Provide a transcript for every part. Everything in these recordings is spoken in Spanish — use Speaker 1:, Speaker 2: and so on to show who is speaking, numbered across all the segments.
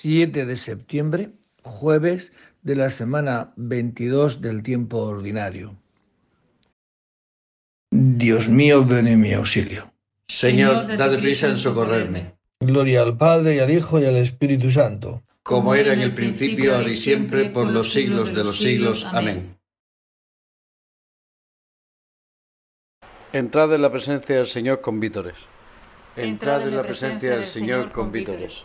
Speaker 1: 7 de septiembre, jueves de la semana 22 del tiempo ordinario. Dios mío, ven en mi auxilio.
Speaker 2: Señor, dad prisa en socorrerme.
Speaker 1: Gloria al Padre, y al Hijo, y al Espíritu Santo.
Speaker 2: Como era en el principio, ahora y siempre, por los siglos de los siglos. Amén.
Speaker 3: Entrad en la presencia del Señor con vítores.
Speaker 2: Entrad en la presencia del Señor con vítores.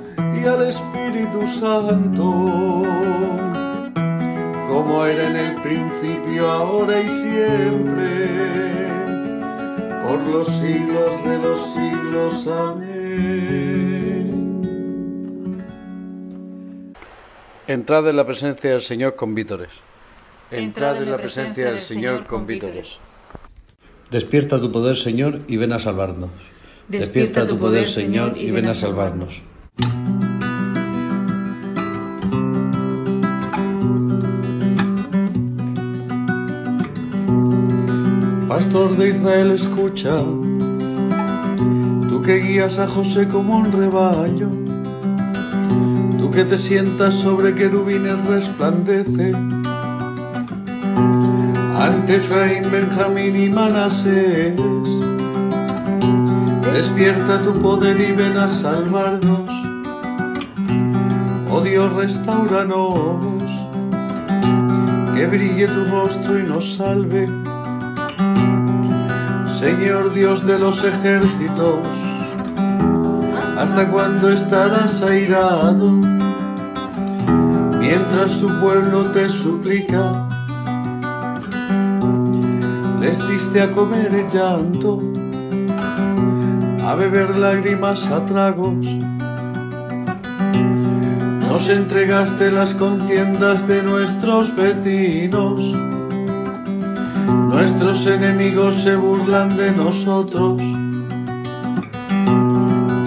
Speaker 4: y al Espíritu Santo, como era en el principio, ahora y siempre, por los siglos de los siglos. Amén.
Speaker 3: Entrad en la presencia del Señor con vítores.
Speaker 2: Entrad en la presencia del Señor con vítores.
Speaker 3: Despierta tu poder, Señor, y ven a salvarnos.
Speaker 5: Despierta tu poder, Señor, y ven a salvarnos.
Speaker 4: Pastor de Israel, escucha, tú que guías a José como un rebaño, tú que te sientas sobre querubines resplandece, ante Efraín, Benjamín y Manasés, despierta tu poder y ven a salvarnos, Dios, restauranos, que brille tu rostro y nos salve. Señor Dios de los ejércitos, ¿hasta cuándo estarás airado? Mientras tu pueblo te suplica, les diste a comer el llanto, a beber lágrimas a tragos. Nos entregaste las contiendas de nuestros vecinos Nuestros enemigos se burlan de nosotros.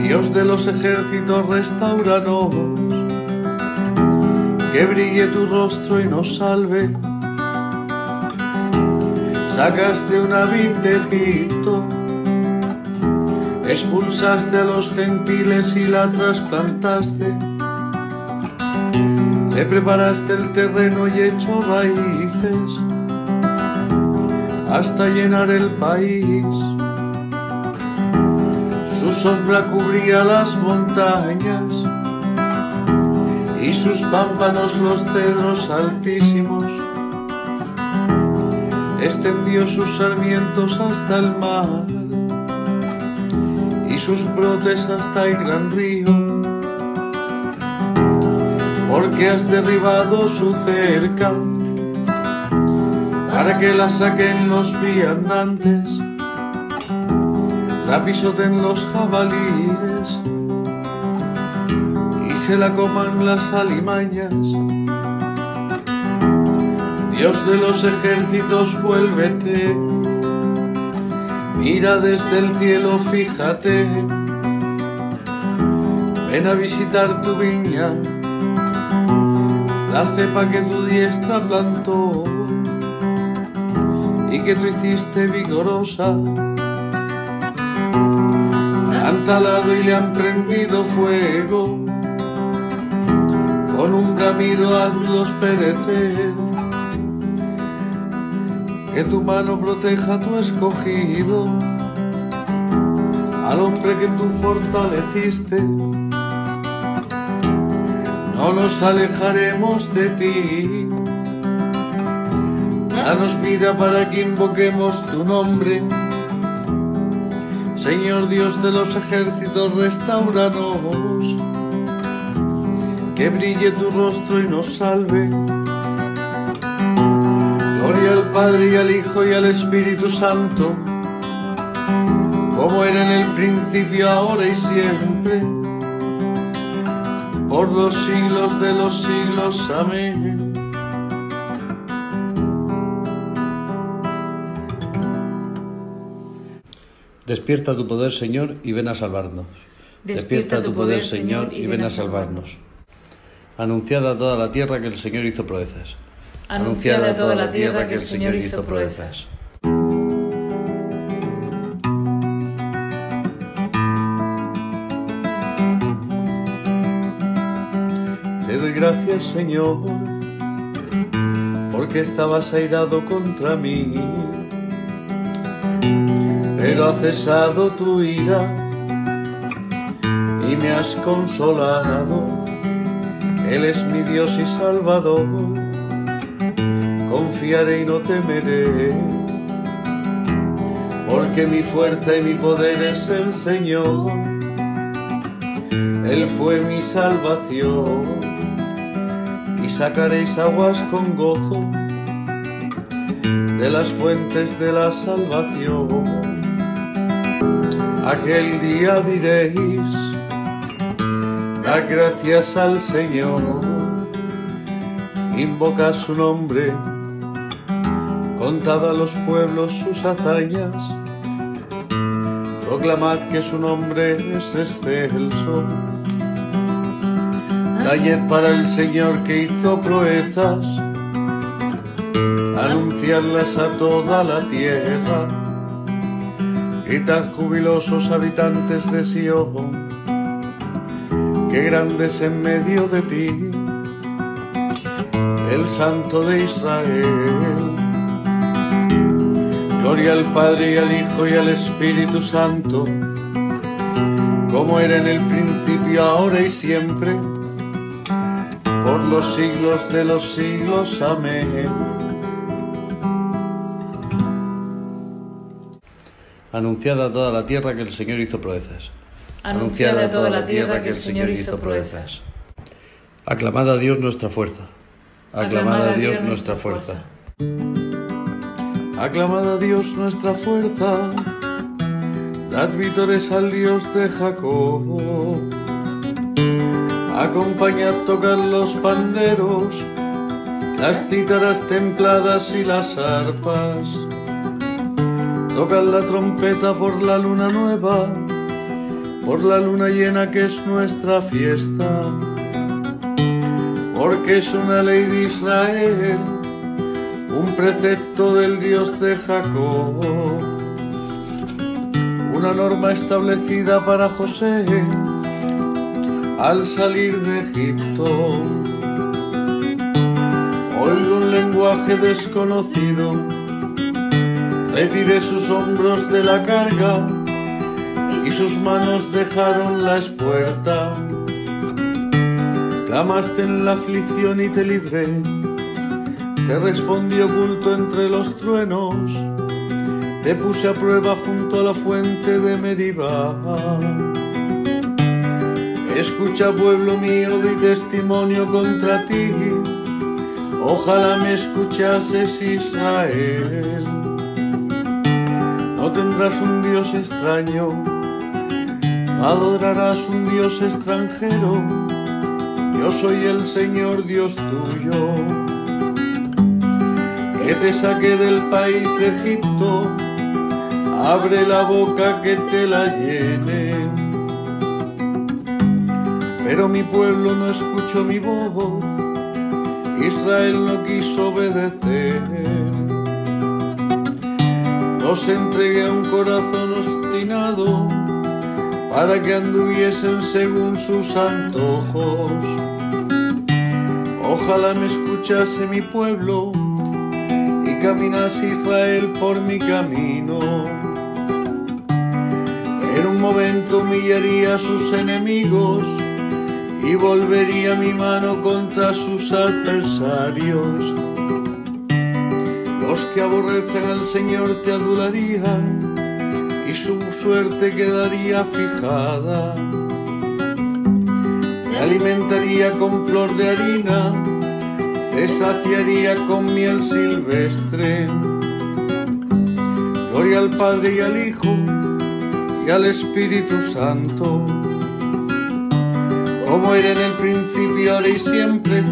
Speaker 4: Dios de los ejércitos, restauranos. Que brille tu rostro y nos salve. Sacaste una vid de Egipto. Expulsaste a los gentiles y la trasplantaste. Le preparaste el terreno y echó raíces hasta llenar el país. Su sombra cubría las montañas y sus pámpanos los cedros altísimos. Extendió sus sarmientos hasta el mar y sus brotes hasta el gran río. Porque has derribado su cerca, para que la saquen los viandantes, la pisoten los jabalíes y se la coman las alimañas. Dios de los ejércitos, vuélvete, mira desde el cielo, fíjate, ven a visitar tu viña la cepa que tu diestra plantó y que tú hiciste vigorosa. Han talado y le han prendido fuego, con un bramido hazlos perecer. Que tu mano proteja a tu escogido, al hombre que tú fortaleciste no nos alejaremos de ti. Danos vida para que invoquemos tu nombre. Señor Dios de los ejércitos, restauranos. Que brille tu rostro y nos salve. Gloria al Padre y al Hijo y al Espíritu Santo, como era en el principio, ahora y siempre por los siglos de los siglos. Amén.
Speaker 3: Despierta tu poder, Señor, y ven a salvarnos.
Speaker 5: Despierta tu poder, Señor, y ven a salvarnos.
Speaker 3: Anunciada a toda la tierra que el Señor hizo proezas.
Speaker 5: Anunciada a toda la tierra que el Señor hizo proezas.
Speaker 4: Gracias Señor, porque estabas airado contra mí, pero ha cesado tu ira y me has consolado. Él es mi Dios y Salvador, confiaré y no temeré, porque mi fuerza y mi poder es el Señor. Él fue mi salvación sacaréis aguas con gozo de las fuentes de la salvación. Aquel día diréis, da gracias al Señor, invoca su nombre, contad a los pueblos sus hazañas, proclamad que su nombre es excelso Called para el Señor que hizo proezas, anunciarlas a toda la tierra. Gritad jubilosos habitantes de Sion, que grandes en medio de ti, el Santo de Israel. Gloria al Padre y al Hijo y al Espíritu Santo, como era en el principio, ahora y siempre por los siglos de los siglos. Amén.
Speaker 3: Anunciada a toda la tierra que el Señor hizo proezas.
Speaker 5: Anunciada a toda la tierra que el Señor hizo proezas.
Speaker 3: Aclamad a Dios nuestra fuerza. Aclamad a Dios nuestra fuerza.
Speaker 4: Aclamad a Dios nuestra fuerza. Dad vítores al Dios de Jacob acompañad tocar los panderos, las cítaras templadas y las arpas. Tocad la trompeta por la luna nueva, por la luna llena que es nuestra fiesta, porque es una ley de Israel, un precepto del Dios de Jacob, una norma establecida para José al salir de Egipto. Oigo un lenguaje desconocido, retiré sus hombros de la carga y sus manos dejaron la espuerta. Clamaste en la aflicción y te libré, te respondí oculto entre los truenos, te puse a prueba junto a la fuente de Meribah Escucha pueblo mío, di testimonio contra ti. Ojalá me escuchases Israel. No tendrás un Dios extraño, adorarás un Dios extranjero. Yo soy el Señor Dios tuyo, que te saqué del país de Egipto. Abre la boca que te la llene pero mi pueblo no escuchó mi voz, Israel no quiso obedecer. Los entregué a un corazón obstinado para que anduviesen según sus antojos. Ojalá me escuchase mi pueblo y caminase Israel por mi camino. En un momento humillaría a sus enemigos y volvería mi mano contra sus adversarios. Los que aborrecen al Señor te adularían y su suerte quedaría fijada. Te alimentaría con flor de harina, te saciaría con miel silvestre. Gloria al Padre y al Hijo y al Espíritu Santo como era en el principio, ahora y siempre,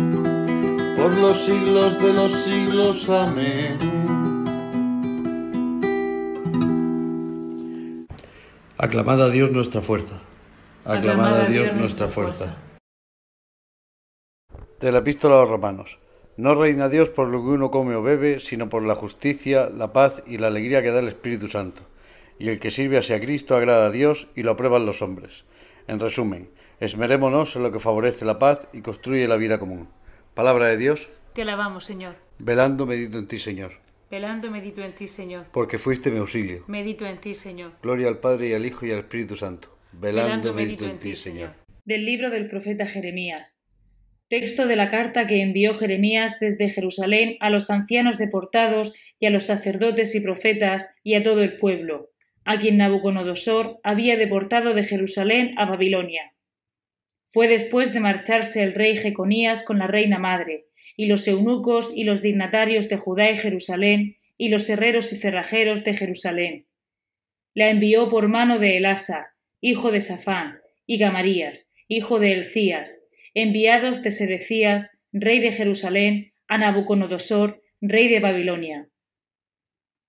Speaker 4: por los siglos de los siglos. Amén.
Speaker 3: Aclamad a Dios nuestra fuerza. Aclamad a Dios nuestra fuerza. De la epístola a los romanos. No reina Dios por lo que uno come o bebe, sino por la justicia, la paz y la alegría que da el Espíritu Santo. Y el que sirve a Cristo agrada a Dios y lo aprueban los hombres. En resumen, Esmerémonos en lo que favorece la paz y construye la vida común. Palabra de Dios.
Speaker 6: Te alabamos, Señor.
Speaker 3: Velando medito en ti, Señor.
Speaker 6: Velando medito en ti, Señor.
Speaker 3: Porque fuiste mi auxilio.
Speaker 6: Medito en ti, Señor.
Speaker 3: Gloria al Padre y al Hijo y al Espíritu Santo. Velando, medito, en ti, Señor.
Speaker 6: Del libro del profeta Jeremías. Texto de la carta que envió Jeremías desde Jerusalén a los ancianos deportados y a los sacerdotes y profetas y a todo el pueblo, a quien Nabucodonosor había deportado de Jerusalén a Babilonia fue después de marcharse el rey Jeconías con la reina madre, y los eunucos y los dignatarios de Judá y Jerusalén, y los herreros y cerrajeros de Jerusalén. La envió por mano de Elasa, hijo de Safán, y Gamarías, hijo de Elcías, enviados de Sedecías, rey de Jerusalén, a Nabucodonosor, rey de Babilonia.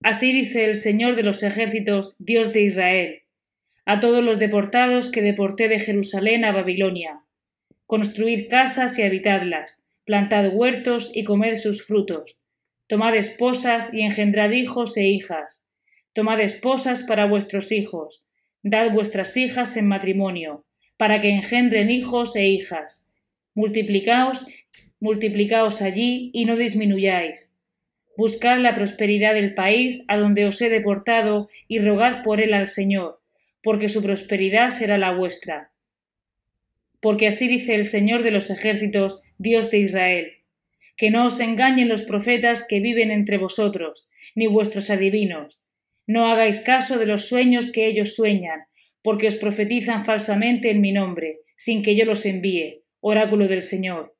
Speaker 6: Así dice el Señor de los ejércitos, Dios de Israel, a todos los deportados que deporté de Jerusalén a Babilonia. Construid casas y habitadlas, plantad huertos y comed sus frutos. Tomad esposas y engendrad hijos e hijas. Tomad esposas para vuestros hijos. Dad vuestras hijas en matrimonio, para que engendren hijos e hijas. Multiplicaos, multiplicaos allí y no disminuyáis. Buscad la prosperidad del país a donde os he deportado y rogad por él al Señor porque su prosperidad será la vuestra. Porque así dice el Señor de los ejércitos, Dios de Israel, que no os engañen los profetas que viven entre vosotros, ni vuestros adivinos. No hagáis caso de los sueños que ellos sueñan, porque os profetizan falsamente en mi nombre, sin que yo los envíe, oráculo del Señor.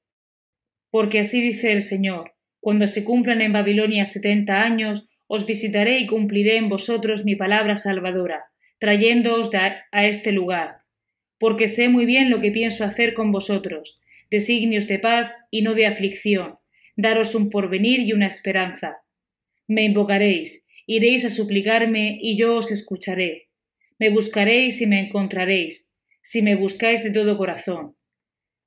Speaker 6: Porque así dice el Señor, cuando se cumplan en Babilonia setenta años, os visitaré y cumpliré en vosotros mi palabra salvadora trayéndoos a este lugar, porque sé muy bien lo que pienso hacer con vosotros, designios de paz y no de aflicción, daros un porvenir y una esperanza. Me invocaréis, iréis a suplicarme y yo os escucharé. Me buscaréis y me encontraréis, si me buscáis de todo corazón.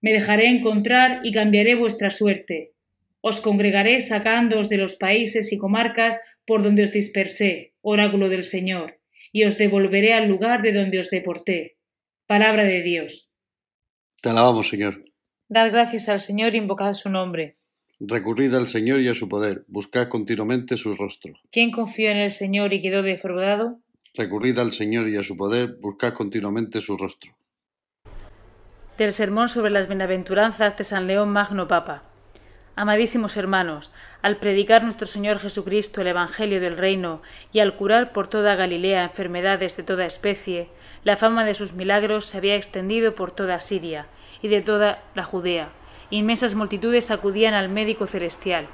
Speaker 6: Me dejaré encontrar y cambiaré vuestra suerte. Os congregaré sacándoos de los países y comarcas por donde os dispersé, oráculo del Señor y os devolveré al lugar de donde os deporté. Palabra de Dios.
Speaker 3: Te alabamos, Señor.
Speaker 6: Dad gracias al Señor e invocad su nombre.
Speaker 3: Recurrid al Señor y a su poder, buscad continuamente su rostro.
Speaker 6: ¿Quién confió en el Señor y quedó defraudado?
Speaker 3: Recurrid al Señor y a su poder, buscad continuamente su rostro.
Speaker 6: Del sermón sobre las bienaventuranzas de San León Magno Papa. Amadísimos hermanos, al predicar nuestro Señor Jesucristo el Evangelio del Reino y al curar por toda Galilea enfermedades de toda especie, La fama de sus milagros se había extendido por toda Siria y de toda la Judea. Inmensas multitudes acudían al médico celestial.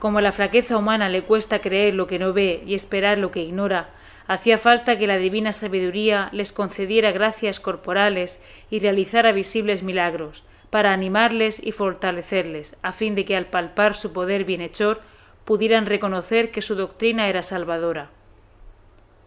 Speaker 6: Como a la flaqueza humana le cuesta creer lo que no ve y esperar lo que ignora, hacía falta que la divina sabiduría les concediera gracias corporales y realizara visibles milagros, para animarles y fortalecerles, a fin de que al palpar su poder bienhechor pudieran reconocer que su doctrina era salvadora.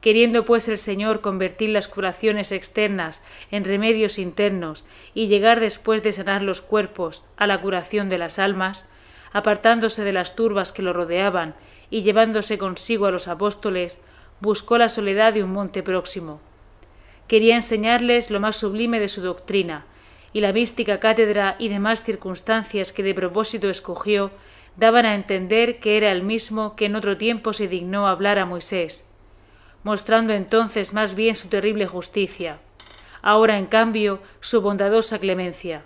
Speaker 6: Queriendo pues el Señor convertir las curaciones externas en remedios internos y llegar después de sanar los cuerpos a la curación de las almas, apartándose de las turbas que lo rodeaban y llevándose consigo a los apóstoles, buscó la soledad de un monte próximo. Quería enseñarles lo más sublime de su doctrina, y la mística cátedra y demás circunstancias que de propósito escogió daban a entender que era el mismo que en otro tiempo se dignó hablar a Moisés, mostrando entonces más bien su terrible justicia, ahora en cambio su bondadosa clemencia.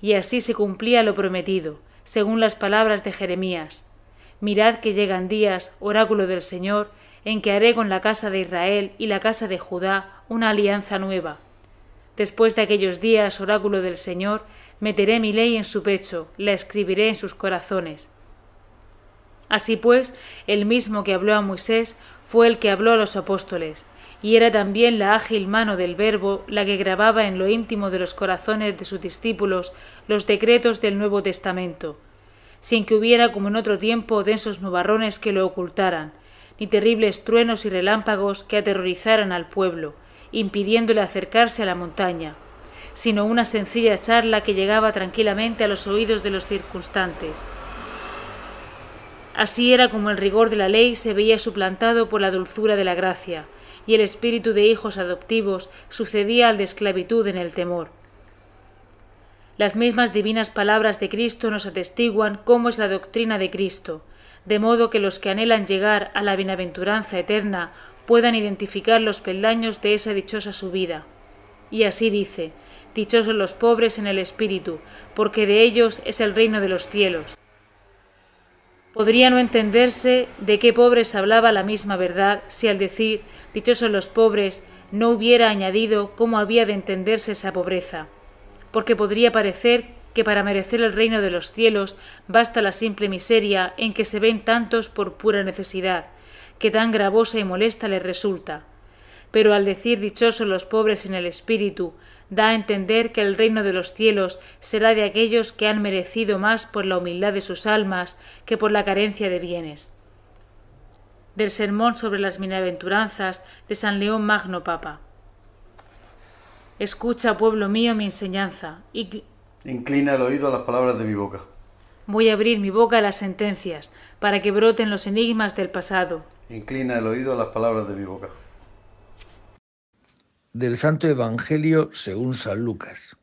Speaker 6: Y así se cumplía lo prometido, según las palabras de Jeremías. Mirad que llegan días, oráculo del Señor, en que haré con la casa de Israel y la casa de Judá una alianza nueva. Después de aquellos días, oráculo del Señor, meteré mi ley en su pecho, la escribiré en sus corazones. Así pues, el mismo que habló a Moisés fue el que habló a los apóstoles, y era también la ágil mano del Verbo la que grababa en lo íntimo de los corazones de sus discípulos los decretos del Nuevo Testamento, sin que hubiera como en otro tiempo densos nubarrones que lo ocultaran, ni terribles truenos y relámpagos que aterrorizaran al pueblo, impidiéndole acercarse a la montaña, sino una sencilla charla que llegaba tranquilamente a los oídos de los circunstantes. Así era como el rigor de la ley se veía suplantado por la dulzura de la gracia, y el espíritu de hijos adoptivos sucedía al de esclavitud en el temor. Las mismas divinas palabras de Cristo nos atestiguan cómo es la doctrina de Cristo, de modo que los que anhelan llegar a la bienaventuranza eterna puedan identificar los peldaños de esa dichosa subida. Y así dice, Dichosos los pobres en el espíritu, porque de ellos es el reino de los cielos. Podría no entenderse de qué pobres hablaba la misma verdad si al decir Dichosos los pobres no hubiera añadido cómo había de entenderse esa pobreza, porque podría parecer que para merecer el reino de los cielos basta la simple miseria en que se ven tantos por pura necesidad, que tan gravosa y molesta les resulta. Pero al decir dichosos los pobres en el espíritu, da a entender que el reino de los cielos será de aquellos que han merecido más por la humildad de sus almas que por la carencia de bienes. Del sermón sobre las bienaventuranzas de San León Magno Papa. Escucha, pueblo mío, mi enseñanza, y
Speaker 3: inclina el oído a las palabras de mi boca.
Speaker 6: Voy a abrir mi boca a las sentencias, para que broten los enigmas del pasado.
Speaker 3: Inclina el oído a las palabras de mi boca.
Speaker 1: Del Santo Evangelio según San Lucas.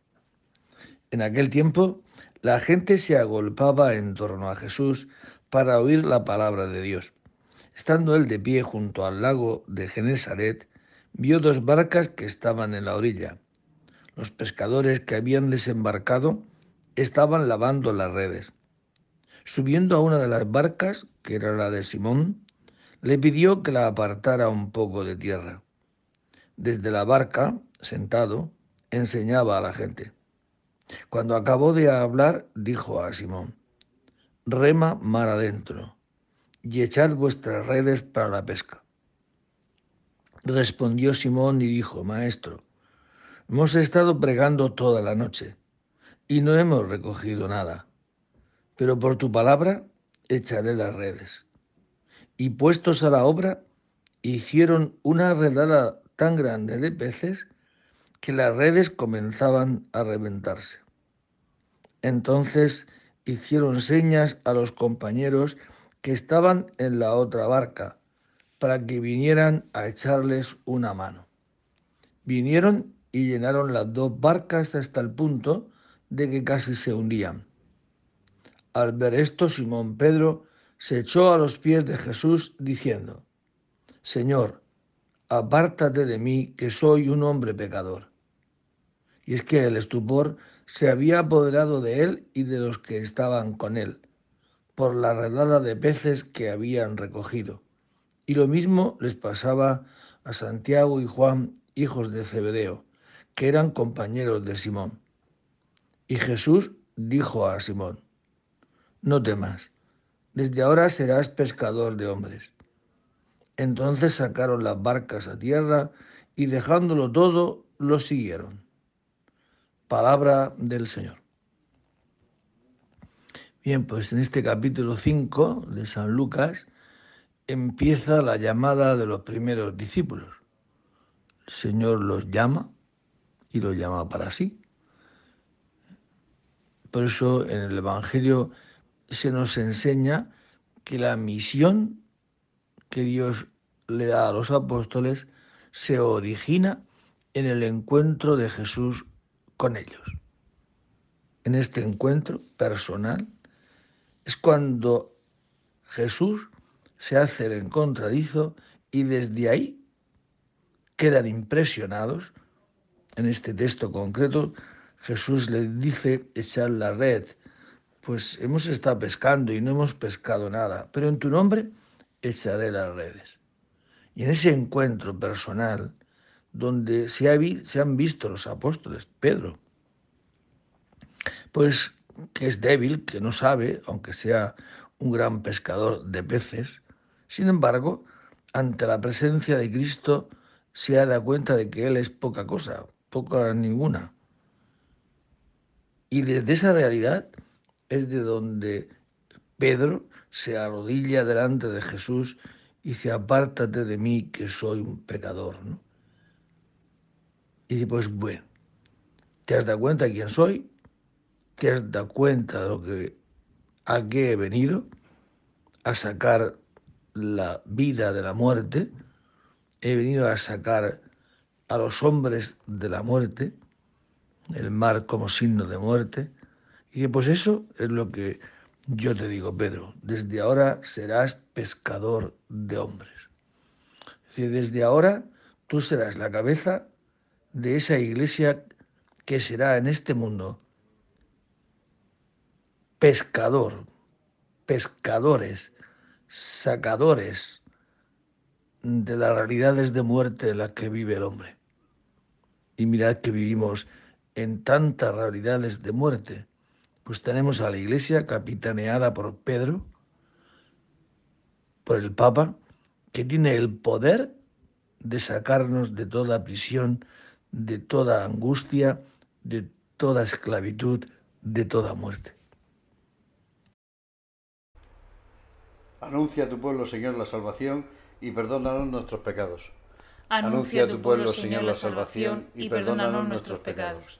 Speaker 1: En aquel tiempo, la gente se agolpaba en torno a Jesús para oír la palabra de Dios. Estando él de pie junto al lago de Genesaret, vio dos barcas que estaban en la orilla. Los pescadores que habían desembarcado estaban lavando las redes. Subiendo a una de las barcas, que era la de Simón, le pidió que la apartara un poco de tierra. Desde la barca, sentado, enseñaba a la gente. Cuando acabó de hablar, dijo a Simón, Rema mar adentro y echad vuestras redes para la pesca. Respondió Simón y dijo, Maestro, hemos estado pregando toda la noche y no hemos recogido nada, pero por tu palabra echaré las redes y puestos a la obra, hicieron una redada tan grande de peces que las redes comenzaban a reventarse. Entonces hicieron señas a los compañeros que estaban en la otra barca para que vinieran a echarles una mano. Vinieron y llenaron las dos barcas hasta el punto de que casi se hundían. Al ver esto, Simón Pedro se echó a los pies de Jesús diciendo, Señor, apártate de mí, que soy un hombre pecador. Y es que el estupor se había apoderado de él y de los que estaban con él, por la redada de peces que habían recogido. Y lo mismo les pasaba a Santiago y Juan hijos de Zebedeo, que eran compañeros de Simón. Y Jesús dijo a Simón, no temas, desde ahora serás pescador de hombres. Entonces sacaron las barcas a tierra y dejándolo todo, lo siguieron. Palabra del Señor. Bien, pues en este capítulo 5 de San Lucas empieza la llamada de los primeros discípulos. El Señor los llama y los llama para sí. Por eso en el Evangelio se nos enseña que la misión que Dios le da a los apóstoles se origina en el encuentro de Jesús con ellos. En este encuentro personal es cuando Jesús se hace el encontradizo y desde ahí quedan impresionados. En este texto concreto, Jesús les dice echar la red. Pues hemos estado pescando y no hemos pescado nada, pero en tu nombre echaré las redes. Y en ese encuentro personal, donde se, han visto los apóstoles, Pedro, pues que es débil, que no sabe, aunque sea un gran pescador de peces, sin embargo, ante la presencia de Cristo se ha dado cuenta de que Él es poca cosa, poca ninguna. Y desde esa realidad es de donde Pedro se arrodilla delante de Jesús y dice, apártate de mí que soy un pecador. ¿no? Y dice, pues bueno, ¿te has dado cuenta de quién soy? te has dado cuenta de lo que a qué he venido, a sacar la vida de la muerte, he venido a sacar a los hombres de la muerte, el mar como signo de muerte, y pues eso es lo que yo te digo, Pedro, desde ahora serás pescador de hombres. desde ahora tú serás la cabeza de esa iglesia que será en este mundo pescador, pescadores, sacadores de las realidades de muerte en las que vive el hombre. Y mirad que vivimos en tantas realidades de muerte. Pues tenemos a la iglesia capitaneada por Pedro, por el Papa, que tiene el poder de sacarnos de toda prisión, de toda angustia, de toda esclavitud, de toda muerte.
Speaker 3: Anuncia a tu pueblo, Señor, la salvación y perdónanos nuestros pecados.
Speaker 6: Anuncia a tu pueblo, Señor, la salvación y perdónanos nuestros pecados.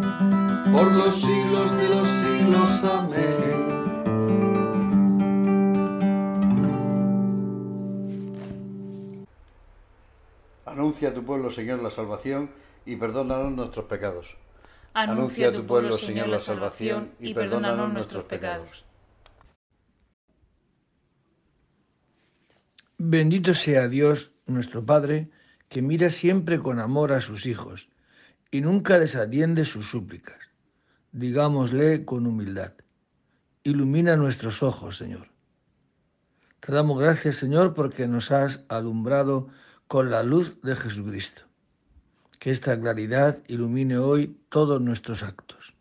Speaker 4: por los siglos de los siglos. Amén.
Speaker 3: Anuncia a tu pueblo, Señor, la salvación y perdónanos nuestros pecados.
Speaker 6: Anuncia a tu pueblo, Señor, la salvación y perdónanos nuestros pecados.
Speaker 1: Bendito sea Dios, nuestro Padre, que mira siempre con amor a sus hijos y nunca les atiende sus súplicas. Digámosle con humildad. Ilumina nuestros ojos, Señor. Te damos gracias, Señor, porque nos has alumbrado con la luz de Jesucristo. Que esta claridad ilumine hoy todos nuestros actos.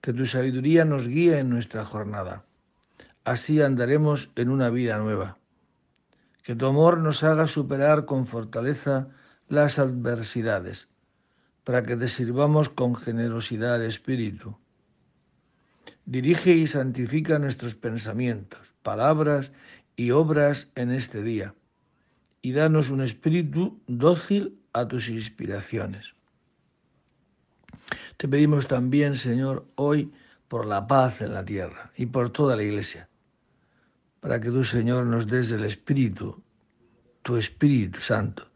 Speaker 1: Que tu sabiduría nos guíe en nuestra jornada. Así andaremos en una vida nueva. Que tu amor nos haga superar con fortaleza las adversidades, para que te sirvamos con generosidad de espíritu Dirige y santifica nuestros pensamientos, palabras y obras en este día, y danos un espíritu dócil a tus inspiraciones. Te pedimos también, Señor, hoy por la paz en la tierra y por toda la Iglesia, para que tú, Señor, nos des el Espíritu, tu Espíritu Santo,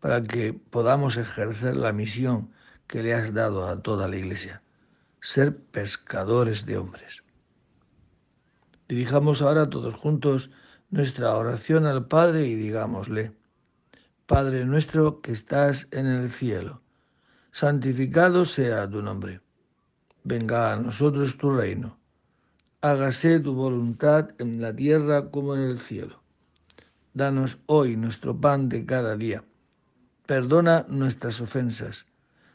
Speaker 1: para que podamos ejercer la misión que le has dado a toda la Iglesia ser pescadores de hombres. Dirijamos ahora todos juntos nuestra oración al Padre y digámosle, Padre nuestro que estás en el cielo, santificado sea tu nombre. Venga a nosotros tu reino. Hágase tu voluntad en la tierra como en el cielo. Danos hoy nuestro pan de cada día. Perdona nuestras ofensas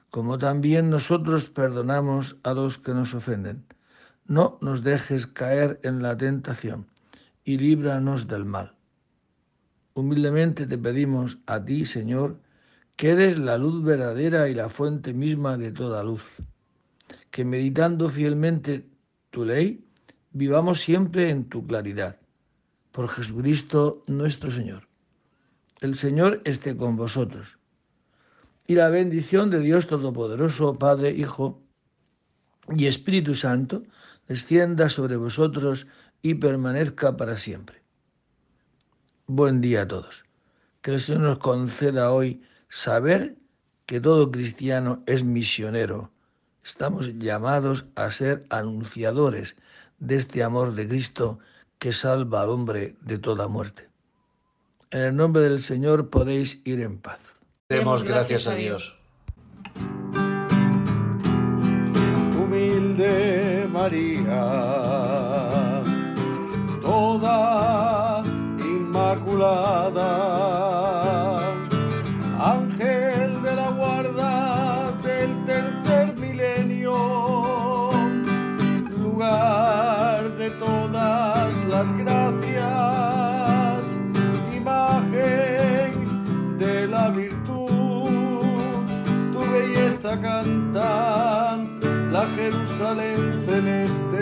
Speaker 1: como también nosotros perdonamos a los que nos ofenden. No nos dejes caer en la tentación y líbranos del mal. Humildemente te pedimos a ti, Señor, que eres la luz verdadera y la fuente misma de toda luz, que meditando fielmente tu ley, vivamos siempre en tu claridad. Por Jesucristo nuestro Señor. El Señor esté con vosotros y la bendición de Dios Todopoderoso, Padre, Hijo y Espíritu Santo, descienda sobre vosotros y permanezca para siempre. Buen día a todos. Que el Señor nos conceda hoy saber que todo cristiano es misionero. Estamos llamados a ser anunciadores de este amor de Cristo que salva al hombre de toda muerte. En el nombre del Señor podéis ir en paz.
Speaker 2: Demos gracias a Dios.
Speaker 4: Humilde María, toda inmaculada, ángel de la guarda del tercer milenio, lugar de todas las gracias, imagen de la virtud canta la Jerusalén celeste.